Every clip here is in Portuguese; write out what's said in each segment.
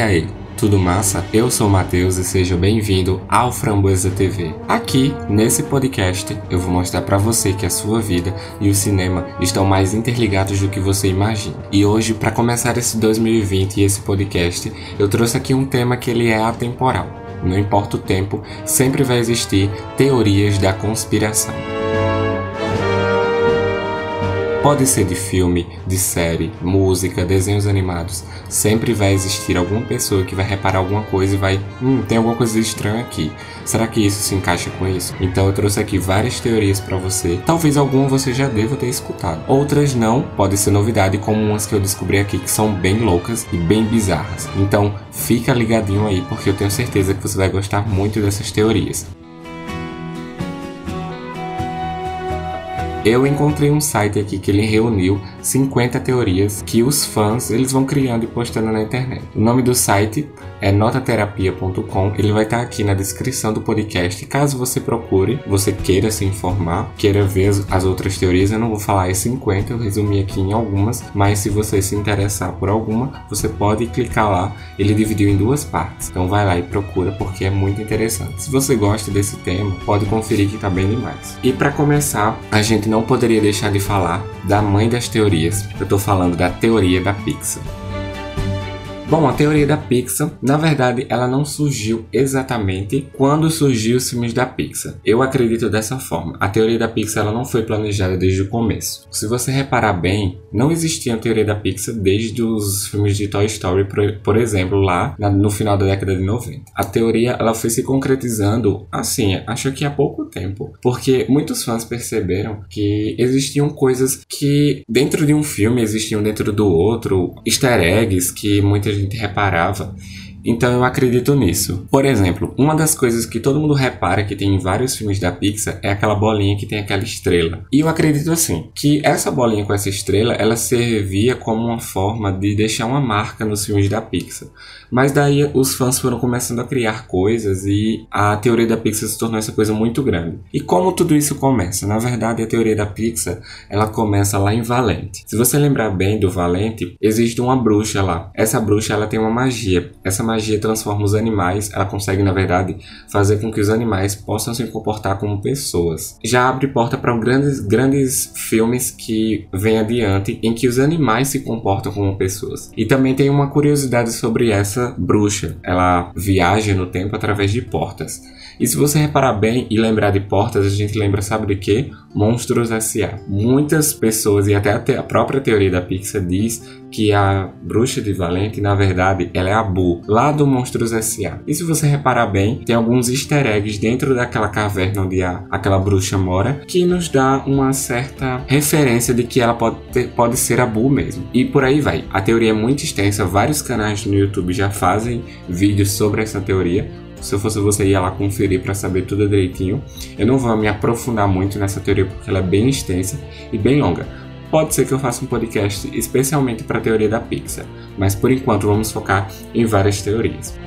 aí, tudo massa? Eu sou o Matheus e seja bem-vindo ao Framboesa TV. Aqui, nesse podcast, eu vou mostrar para você que a sua vida e o cinema estão mais interligados do que você imagina. E hoje, para começar esse 2020 e esse podcast, eu trouxe aqui um tema que ele é atemporal. Não importa o tempo, sempre vai existir teorias da conspiração. Pode ser de filme, de série, música, desenhos animados. Sempre vai existir alguma pessoa que vai reparar alguma coisa e vai, hum, tem alguma coisa estranha aqui. Será que isso se encaixa com isso? Então eu trouxe aqui várias teorias para você. Talvez alguma você já deva ter escutado. Outras não, pode ser novidade, como umas que eu descobri aqui que são bem loucas e bem bizarras. Então fica ligadinho aí porque eu tenho certeza que você vai gostar muito dessas teorias. Eu encontrei um site aqui que ele reuniu 50 teorias que os fãs eles vão criando e postando na internet. O nome do site é notaterapia.com. Ele vai estar aqui na descrição do podcast. Caso você procure, você queira se informar, queira ver as outras teorias, eu não vou falar as 50, eu resumi aqui em algumas, mas se você se interessar por alguma, você pode clicar lá. Ele dividiu em duas partes. Então vai lá e procura porque é muito interessante. Se você gosta desse tema, pode conferir que tá bem demais. E para começar, a gente não poderia deixar de falar da mãe das teorias. Eu estou falando da teoria da Pixar. Bom, a teoria da Pixar, na verdade, ela não surgiu exatamente quando surgiu os filmes da Pixar. Eu acredito dessa forma. A teoria da Pixar ela não foi planejada desde o começo. Se você reparar bem, não existia a teoria da Pixar desde os filmes de Toy Story, por, exemplo, lá no final da década de 90. A teoria ela foi se concretizando assim, acho que há pouco tempo, porque muitos fãs perceberam que existiam coisas que dentro de um filme existiam dentro do outro, easter eggs que muita gente reparava então eu acredito nisso. Por exemplo, uma das coisas que todo mundo repara que tem em vários filmes da Pixar é aquela bolinha que tem aquela estrela. E eu acredito assim, que essa bolinha com essa estrela, ela servia como uma forma de deixar uma marca nos filmes da Pixar. Mas daí os fãs foram começando a criar coisas e a teoria da Pixar se tornou essa coisa muito grande. E como tudo isso começa? Na verdade, a teoria da Pixar, ela começa lá em Valente. Se você lembrar bem do Valente, existe uma bruxa lá. Essa bruxa, ela tem uma magia. Essa magia transforma os animais, ela consegue, na verdade, fazer com que os animais possam se comportar como pessoas. Já abre porta para grandes, grandes filmes que vêm adiante em que os animais se comportam como pessoas. E também tem uma curiosidade sobre essa bruxa. Ela viaja no tempo através de portas. E se você reparar bem e lembrar de portas, a gente lembra, sabe de quê? Monstros S.A. Muitas pessoas, e até a própria teoria da Pixar diz que a bruxa de Valente, na verdade, ela é a Boo, lá do Monstros S.A. E se você reparar bem, tem alguns easter eggs dentro daquela caverna onde a, aquela bruxa mora, que nos dá uma certa referência de que ela pode, ter, pode ser a Boo mesmo. E por aí vai. A teoria é muito extensa, vários canais no YouTube já fazem vídeos sobre essa teoria. Se eu fosse você, ia lá conferir para saber tudo direitinho. Eu não vou me aprofundar muito nessa teoria porque ela é bem extensa e bem longa. Pode ser que eu faça um podcast especialmente para a teoria da Pixar, mas por enquanto vamos focar em várias teorias.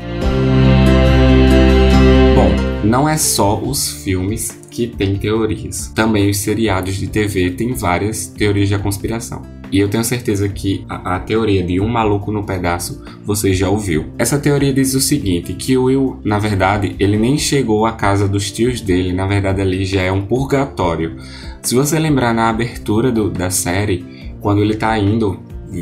Bom, não é só os filmes que têm teorias. Também os seriados de TV têm várias teorias da conspiração. E eu tenho certeza que a, a, teoria de um maluco no pedaço você já ouviu. Essa teoria diz o seguinte, que o Will, na verdade, ele nem chegou à casa dos tios dele, na verdade ali já é um purgatório. Se você lembrar na abertura do, da série, quando ele tá indo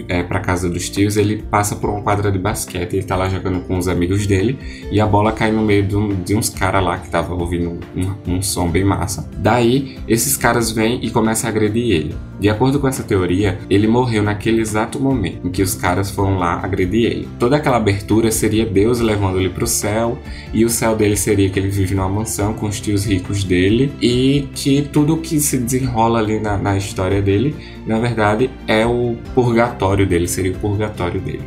é, para casa dos tios, ele passa por uma quadra de basquete, ele tá lá jogando com os amigos dele e a bola cai no meio de, um, de uns caras lá que tava ouvindo um, um, som bem massa. Daí, esses caras vêm e começam a agredir ele. De acordo com essa teoria, ele morreu naquele exato momento em que os caras foram lá agredir ele. Toda aquela abertura seria Deus levando ele pro céu, e o céu dele seria que ele vive numa mansão com os tios ricos dele, e que tudo que se desenrola ali na, na história dele, na verdade, é o purgatório dele, seria o purgatório dele.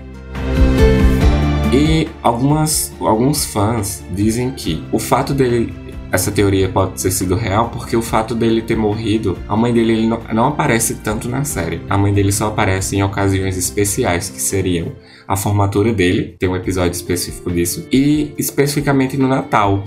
E algumas, alguns fãs dizem que o fato dele essa teoria pode ter sido real porque o fato dele ter morrido, a mãe dele ele não, não, aparece tanto na série. A mãe dele só aparece em ocasiões especiais, que seriam a formatura dele, tem um episódio específico disso, e especificamente no Natal.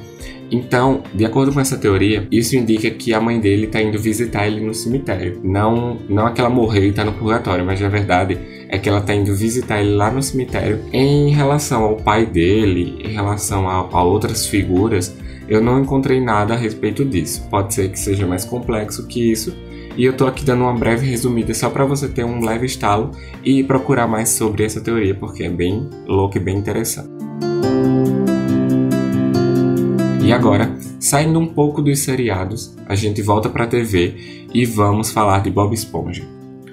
Então, de acordo com essa teoria, isso indica que a mãe dele está indo visitar ele no cemitério. Não, não é que ela morreu e está no purgatório, mas na verdade é que ela está indo visitar ele lá no cemitério em relação ao pai dele, em relação a, a outras figuras. Eu não encontrei nada a respeito disso. Pode ser que seja mais complexo que isso, e eu tô aqui dando uma breve resumida só para você ter um leve estalo e procurar mais sobre essa teoria, porque é bem louco e bem interessante. E agora, saindo um pouco dos seriados, a gente volta para a TV e vamos falar de Bob Esponja.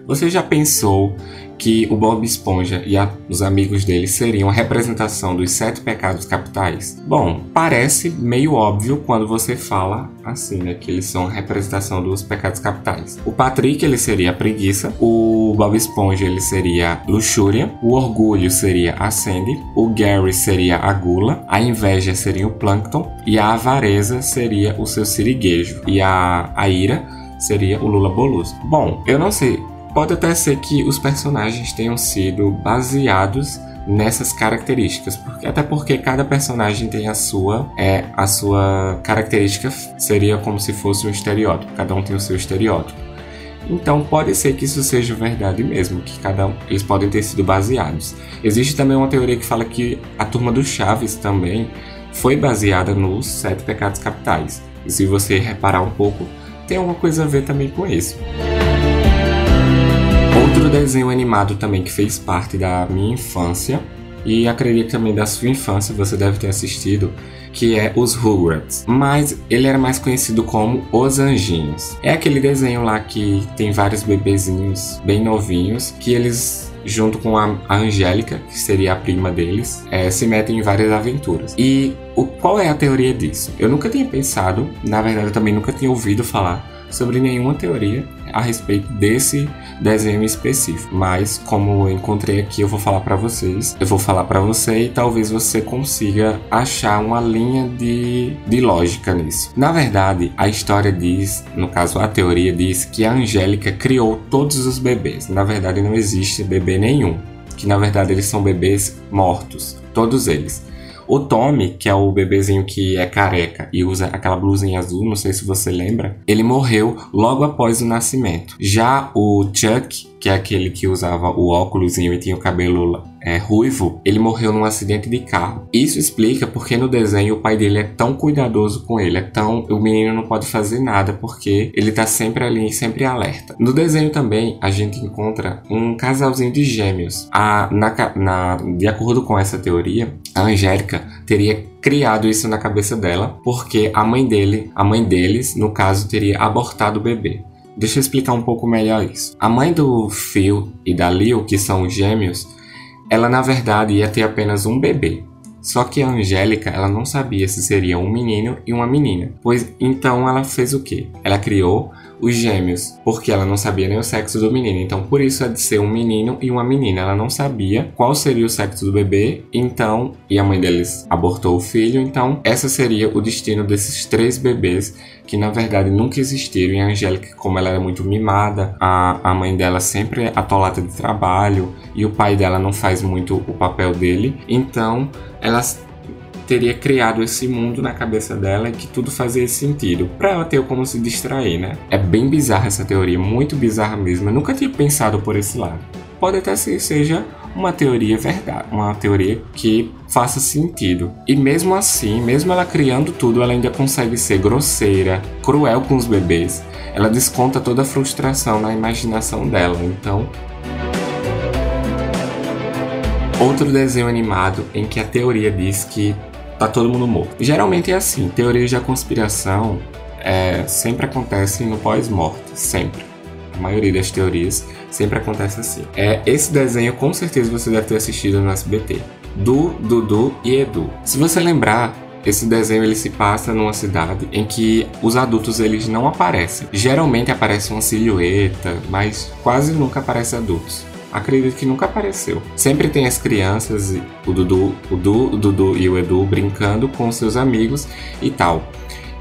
Você já pensou que o Bob Esponja e a, os amigos dele seriam a representação dos sete pecados capitais? Bom, parece meio óbvio quando você fala assim, né? Que eles são a representação dos pecados capitais. O Patrick, ele seria a preguiça. O Bob Esponja, ele seria luxúria. O orgulho seria a Sandy. O Gary seria a gula. A inveja seria o Plankton. E a avareza seria o seu siriguejo. E a, a ira seria o Lula Boluso. Bom, eu não sei Pode até ser que os personagens tenham sido baseados nessas características, porque, até porque cada personagem tem a sua é a sua característica seria como se fosse um estereótipo, cada um tem o seu estereótipo. Então pode ser que isso seja verdade mesmo, que cada um, eles podem ter sido baseados. Existe também uma teoria que fala que a turma do Chaves também foi baseada nos sete pecados capitais. E se você reparar um pouco, tem alguma coisa a ver também com isso. Outro desenho animado também que fez parte da minha infância e acredito também da sua infância você deve ter assistido, que é os Rugrats. Mas ele era mais conhecido como Os Anjinhos. É aquele desenho lá que tem vários bebezinhos bem novinhos que eles junto com a, Angélica, que seria a prima deles, é, se metem em várias aventuras. E o, qual é a teoria disso? Eu nunca tinha pensado, na verdade eu também nunca tinha ouvido falar sobre nenhuma teoria a respeito desse desenho específico. Mas como eu encontrei aqui, eu vou falar para vocês. Eu vou falar para você e talvez você consiga achar uma linha de, de lógica nisso. Na verdade, a história diz, no caso a teoria diz que a Angélica criou todos os bebês. Na verdade, não existe bebê nenhum. Que na verdade eles são bebês mortos, todos eles. O Tommy, que é o bebezinho que é careca e usa aquela blusinha azul, não sei se você lembra, ele morreu logo após o nascimento. Já o Chuck, que é aquele que usava o óculosinho e tinha o cabelo é, ruivo, ele morreu num acidente de carro. Isso explica porque no desenho o pai dele é tão cuidadoso com ele, é tão. O menino não pode fazer nada porque ele tá sempre ali, sempre alerta. No desenho também a gente encontra um casalzinho de gêmeos. A, na, na, de acordo com essa teoria, a Angélica teria criado isso na cabeça dela porque a mãe dele, a mãe deles, no caso, teria abortado o bebê. Deixa eu explicar um pouco melhor isso. A mãe do Phil e da Lil, que são gêmeos, ela na verdade ia ter apenas um bebê. Só que a Angélica, ela não sabia se seria um menino e uma menina. Pois então ela fez o quê? Ela criou os gêmeos, porque ela não sabia nem o sexo do menino. Então, por isso é de ser um menino e uma menina. Ela não sabia qual seria o sexo do bebê, então, e a mãe deles abortou o filho, então, essa seria o destino desses três bebês que na verdade nunca existiram. E a Angélica, como ela era muito mimada, a, a mãe dela sempre é atolada de trabalho e o pai dela não faz muito o papel dele, então elas teria criado esse mundo na cabeça dela que tudo fazia sentido, para ela ter como se distrair, né? É bem bizarra essa teoria, muito bizarra mesmo. Eu nunca tinha pensado por esse lado. Pode até ser seja uma teoria verdade, uma teoria que faça sentido. E mesmo assim, mesmo ela criando tudo, ela ainda consegue ser grosseira, cruel com os bebês. Ela desconta toda a frustração na imaginação dela. Então, outro desenho animado em que a teoria diz que tá todo mundo morto. Geralmente é assim, teorias de conspiração é, sempre acontecem no pós-morte, sempre. A maioria das teorias sempre acontece assim. É, esse desenho com certeza você deve ter assistido no SBT. Du, Dudu e Edu. Se você lembrar, esse desenho ele se passa numa cidade em que os adultos eles não aparecem. Geralmente aparece uma silhueta, mas quase nunca aparece adultos acredito que nunca apareceu. Sempre tem as crianças, o Dudu, o, du, o Dudu e o Edu brincando com seus amigos e tal.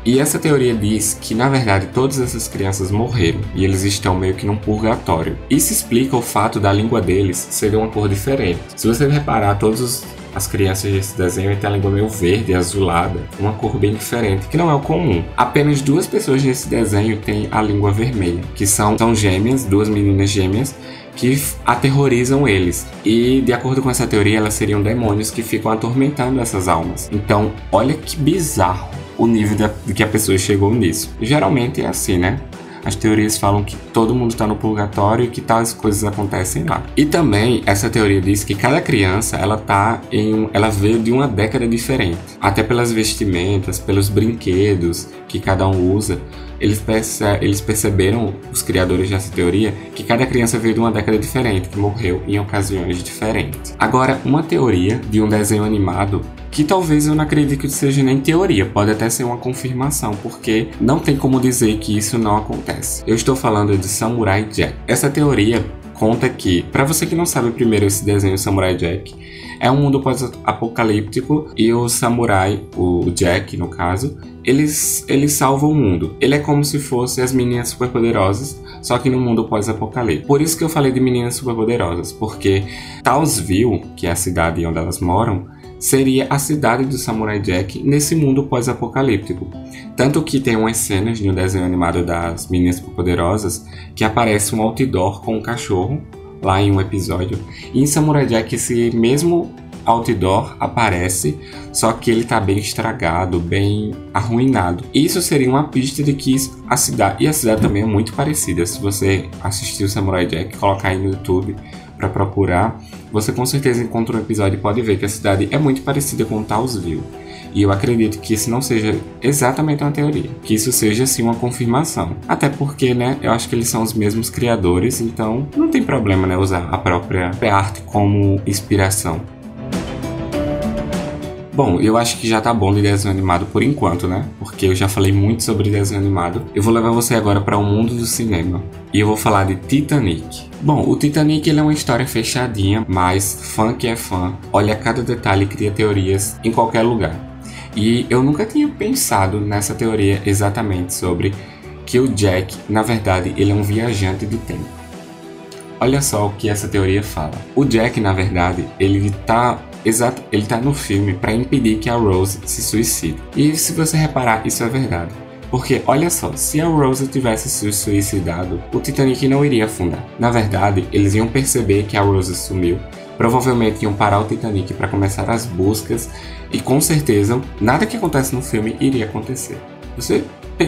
E essa teoria diz que, na verdade, todas essas crianças morreram e eles estão meio que num purgatório. Isso explica o fato da língua deles ser uma cor diferente. Se você reparar, todos os as crianças desse desenho têm a língua meio verde, azulada, uma cor bem diferente, que não é o comum. Apenas duas pessoas nesse desenho têm a língua vermelha, que são, são gêmeas, duas meninas gêmeas, que aterrorizam eles. E, de acordo com essa teoria, elas seriam demônios que ficam atormentando essas almas. Então, olha que bizarro o nível de que a pessoa chegou nisso. Geralmente é assim, né? As teorias falam que todo mundo está no purgatório e que tais coisas acontecem lá. E também essa teoria diz que cada criança ela tá em um, ela veio de uma década diferente, até pelas vestimentas, pelos brinquedos que cada um usa. Eles, perce eles perceberam, os criadores dessa teoria, que cada criança veio de uma década diferente, que morreu em ocasiões diferentes. Agora, uma teoria de um desenho animado que talvez eu não acredite que seja nem teoria, pode até ser uma confirmação, porque não tem como dizer que isso não acontece. Eu estou falando de Samurai Jack. Essa teoria conta que, para você que não sabe primeiro esse desenho Samurai Jack, é um mundo pós-apocalíptico e o samurai, o Jack no caso, eles, eles salvam o mundo. Ele é como se fosse as meninas superpoderosas, só que no mundo pós-apocalíptico. Por isso que eu falei de meninas superpoderosas, porque Townsville, que é a cidade onde elas moram, seria a cidade do Samurai Jack nesse mundo pós-apocalíptico. Tanto que tem umas cenas no desenho animado das Meninas Poderosas que aparece um outdoor com um cachorro lá em um episódio. E em Samurai Jack esse mesmo outdoor aparece, só que ele tá bem estragado, bem arruinado. Isso seria uma pista de que a cidade e a cidade também é muito parecida. Se você assistiu Samurai Jack, colocar aí no YouTube, para procurar, você com certeza encontra um episódio e pode ver que a cidade é muito parecida com Townsville. E eu acredito que isso não seja exatamente uma teoria, que isso seja sim uma confirmação. Até porque, né, eu acho que eles são os mesmos criadores, então não tem problema, né, usar a própria arte como inspiração. Bom, eu acho que já tá bom de desenho animado por enquanto, né? Porque eu já falei muito sobre desenho animado. Eu vou levar você agora para o mundo do cinema. E eu vou falar de Titanic. Bom, o Titanic ele é uma história fechadinha, mas fã que é fã, olha cada detalhe e cria teorias em qualquer lugar. E eu nunca tinha pensado nessa teoria exatamente sobre que o Jack, na verdade, ele é um viajante do tempo. Olha só o que essa teoria fala. O Jack, na verdade, ele tá Exato, ele tá no filme para impedir que a Rose se suicide. E se você reparar, isso é verdade. Porque olha só, se a Rose tivesse se suicidado, o Titanic não iria afundar. Na verdade, eles iam perceber que a Rose sumiu, provavelmente iam parar o Titanic para começar as buscas e com certeza nada que acontece no filme iria acontecer. Você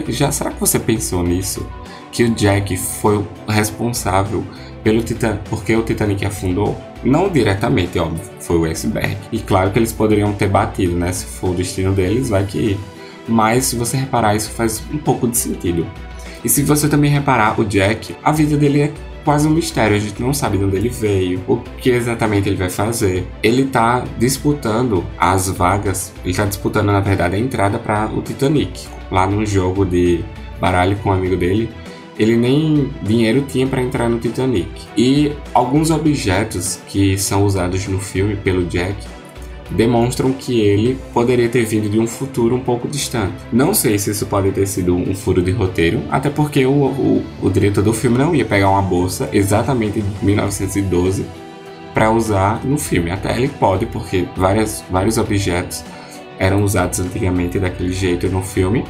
já será que você pensou nisso? Que o Jack foi o responsável pelo Titan porque o Titanic afundou? Não diretamente, óbvio, foi o iceberg. E claro que eles poderiam ter batido, né? Se for o destino deles, vai que. Mas se você reparar, isso faz um pouco de sentido. E se você também reparar, o Jack, a vida dele é quase um mistério. A gente não sabe de onde ele veio, o que exatamente ele vai fazer. Ele tá disputando as vagas, ele tá disputando, na verdade, a entrada para o Titanic, lá num jogo de baralho com um amigo dele ele nem dinheiro tinha para entrar no Titanic. E alguns objetos que são usados no filme pelo Jack demonstram que ele poderia ter vindo de um futuro um pouco distante. Não sei se isso pode ter sido um furo de roteiro, até porque o, o, o diretor do filme não ia pegar uma bolsa exatamente de 1912 para usar no filme. Até ele pode, porque várias, vários objetos eram usados antigamente daquele jeito no filme.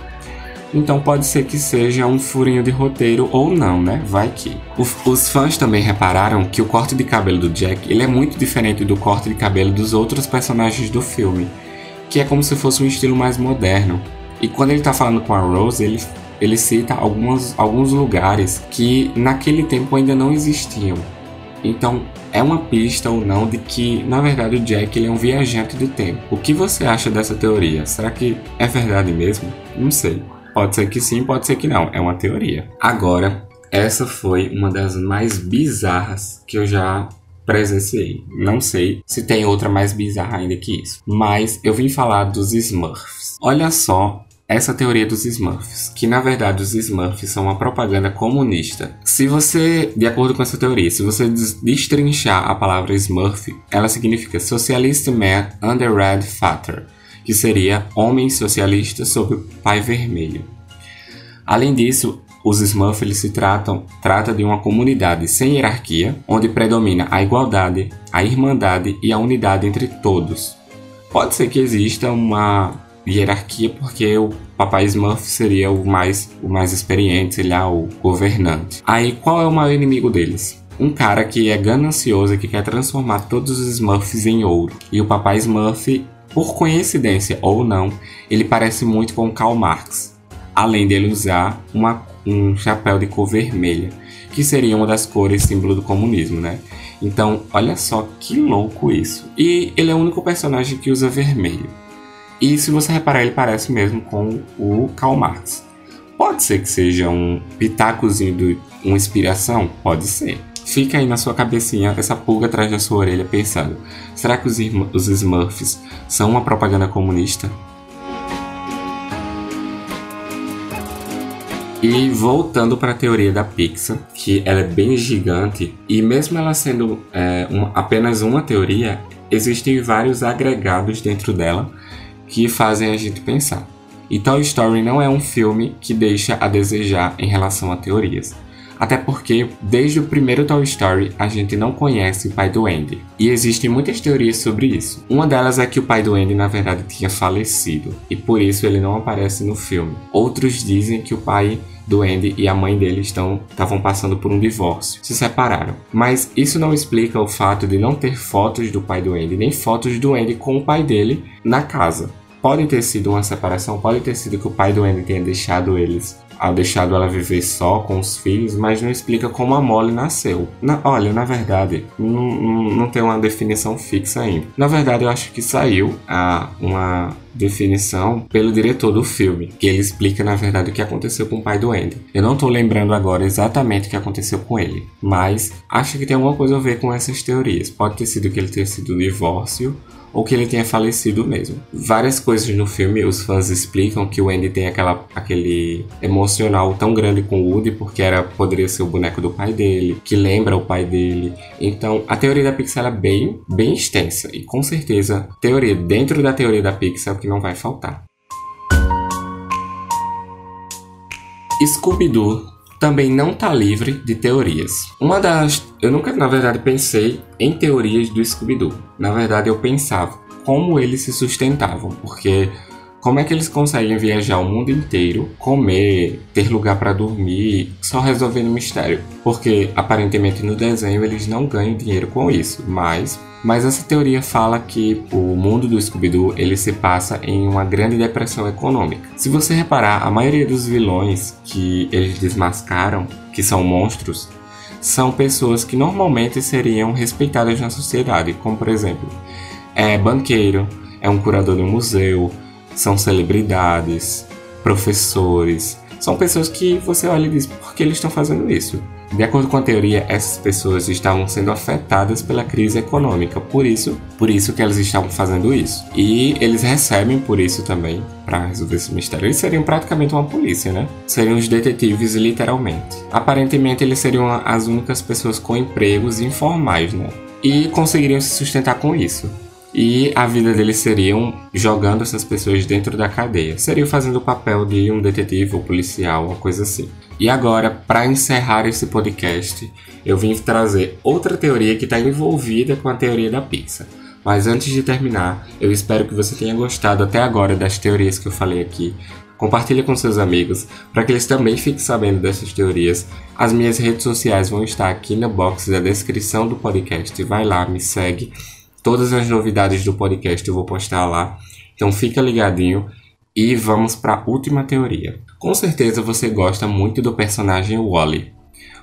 Então pode ser que seja um furinho de roteiro ou não, né? Vai que. os fãs também repararam que o corte de cabelo do Jack ele é muito diferente do corte de cabelo dos outros personagens do filme, que é como se fosse um estilo mais moderno. E quando ele tá falando com a Rose, ele, ele cita algumas, alguns lugares que naquele tempo ainda não existiam. Então, é uma pista ou não de que, na verdade, o Jack ele é um viajante do tempo. O que você acha dessa teoria? Será que é verdade mesmo? Não sei. Pode ser que sim, pode ser que não. É uma teoria. Agora, essa foi uma das mais bizarras que eu já presenciei. Não sei se tem outra mais bizarra ainda que isso. Mas eu vim falar dos Smurfs. Olha só essa teoria dos Smurfs, que na verdade os Smurfs são uma propaganda comunista. Se você, de acordo com essa teoria, se você destrinchar a palavra Smurf, ela significa Socialist Man Under Red Father, que seria Homem Socialista sob o Pai Vermelho. Além disso, os Smurfs se tratam trata de uma comunidade sem hierarquia, onde predomina a igualdade, a irmandade e a unidade entre todos. Pode ser que exista uma hierarquia porque o papai Smurf seria o mais o mais experiente, ele é o governante. Aí qual é o maior inimigo deles? Um cara que é ganancioso e que quer transformar todos os Smurfs em ouro. E o papai Smurf, por coincidência ou não, ele parece muito com Karl Marx. Além dele usar uma, um chapéu de cor vermelha, que seria uma das cores símbolo do comunismo, né? Então, olha só que louco isso. E ele é o único personagem que usa vermelho. E se você reparar, ele parece mesmo com o Karl Marx. Pode ser que seja um pitacozinho de uma inspiração? Pode ser. Fica aí na sua cabecinha essa pulga atrás da sua orelha pensando: será que os, os Smurfs são uma propaganda comunista? E voltando para a teoria da Pixar, que ela é bem gigante, e mesmo ela sendo é, uma, apenas uma teoria, existem vários agregados dentro dela que fazem a gente pensar. E Toy Story não é um filme que deixa a desejar em relação a teorias. Até porque, desde o primeiro Toy Story, a gente não conhece o pai do Andy. E existem muitas teorias sobre isso. Uma delas é que o pai do Andy, na verdade, tinha falecido, e por isso ele não aparece no filme. Outros dizem que o pai do Andy e a mãe dele estão estavam passando por um divórcio, se separaram. Mas isso não explica o fato de não ter fotos do pai do Andy, nem fotos do Andy com o pai dele na casa. Pode ter sido uma separação, pode ter sido que o pai do Andy tenha deixado eles ao deixado ela viver só com os filhos, mas não explica como a Molly nasceu. Na, olha, na verdade, não, não, tem uma definição fixa ainda. Na verdade, eu acho que saiu a, uma definição pelo diretor do filme, que ele explica na verdade o que aconteceu com o pai do Andy. Eu não tô lembrando agora exatamente o que aconteceu com ele, mas acho que tem alguma coisa a ver com essas teorias. Pode ter sido que ele tenha sido divórcio ou que ele tenha falecido mesmo. Várias coisas no filme os fãs explicam que o Andy tem aquela, aquele emocional tão grande com o Woody porque era poderia ser o boneco do pai dele, que lembra o pai dele. Então a teoria da Pixar é bem, bem extensa e com certeza teoria dentro da teoria da Pixar é o que não vai faltar. Scooby-Doo também não está livre de teorias. Uma das. Eu nunca, na verdade, pensei em teorias do Scooby-Doo. Na verdade, eu pensava como eles se sustentavam, porque como é que eles conseguem viajar o mundo inteiro, comer, ter lugar para dormir, só resolvendo mistério? Porque aparentemente no desenho eles não ganham dinheiro com isso, mas mas essa teoria fala que o mundo do Scooby-Doo ele se passa em uma grande depressão econômica. Se você reparar, a maioria dos vilões que eles desmascaram, que são monstros, são pessoas que normalmente seriam respeitadas na sociedade, como por exemplo, é banqueiro, é um curador de um museu, são celebridades, professores, são pessoas que você olha e diz por que eles estão fazendo isso. De acordo com a teoria, essas pessoas estavam sendo afetadas pela crise econômica, por isso, por isso que elas estavam fazendo isso. E eles recebem por isso também para resolver esse mistério. Eles seriam praticamente uma polícia, né? Seriam os detetives literalmente. Aparentemente eles seriam as únicas pessoas com empregos informais, né? E conseguiriam se sustentar com isso. E a vida deles seriam jogando essas pessoas dentro da cadeia. Seriam fazendo o papel de um detetive ou policial, uma coisa assim. E agora, para encerrar esse podcast, eu vim trazer outra teoria que está envolvida com a teoria da pizza. Mas antes de terminar, eu espero que você tenha gostado até agora das teorias que eu falei aqui. Compartilhe com seus amigos para que eles também fiquem sabendo dessas teorias. As minhas redes sociais vão estar aqui na box da descrição do podcast. Vai lá, me segue Todas as novidades do podcast eu vou postar lá. Então fica ligadinho e vamos para a última teoria. Com certeza você gosta muito do personagem Wally.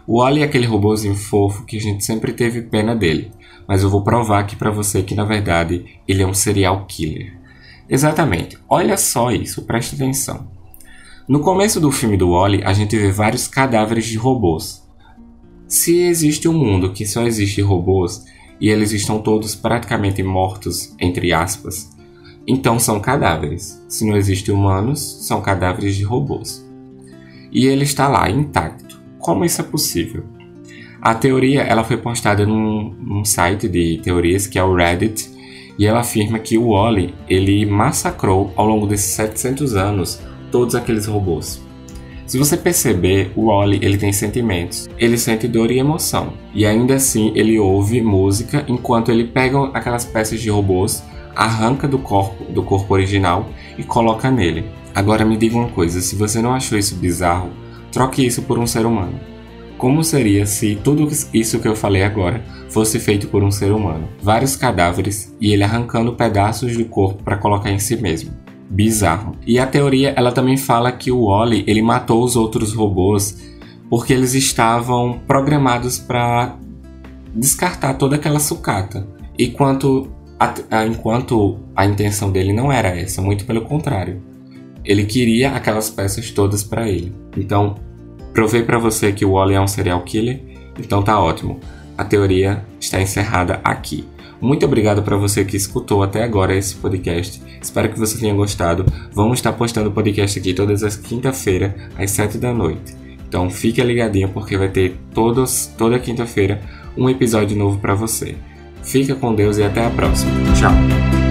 O Wally é aquele robôzinho fofo que a gente sempre teve pena dele, mas eu vou provar aqui para você que na verdade ele é um serial killer. Exatamente. Olha só isso, preste atenção. No começo do filme do Wally, a gente vê vários cadáveres de robôs. Se existe um mundo que só existe robôs, e eles estão todos praticamente mortos, entre aspas, então são cadáveres. Se não existem humanos, são cadáveres de robôs. E ele está lá, intacto. Como isso é possível? A teoria ela foi postada num, num site de teorias que é o Reddit e ela afirma que o Wally ele massacrou ao longo desses 700 anos todos aqueles robôs. Se você perceber, o Wally ele tem sentimentos. Ele sente dor e emoção. E ainda assim ele ouve música enquanto ele pega aquelas peças de robôs, arranca do corpo, do corpo original e coloca nele. Agora me diga uma coisa, se você não achou isso bizarro, troque isso por um ser humano. Como seria se tudo isso que eu falei agora fosse feito por um ser humano? Vários cadáveres e ele arrancando pedaços do corpo para colocar em si mesmo. Bizarro. E a teoria, ela também fala que o Wally, ele matou os outros robôs porque eles estavam programados para descartar toda aquela sucata. Enquanto a, a, enquanto a intenção dele não era essa, muito pelo contrário. Ele queria aquelas peças todas para ele. Então, provei para você que o Wally é um serial killer, então tá ótimo. A teoria está encerrada aqui. Muito obrigado para você que escutou até agora esse podcast. Espero que você tenha gostado. Vamos estar postando o podcast aqui todas as quinta-feiras, às 7 da noite. Então fique ligadinho porque vai ter todos, toda quinta-feira um episódio novo para você. Fica com Deus e até a próxima. Tchau!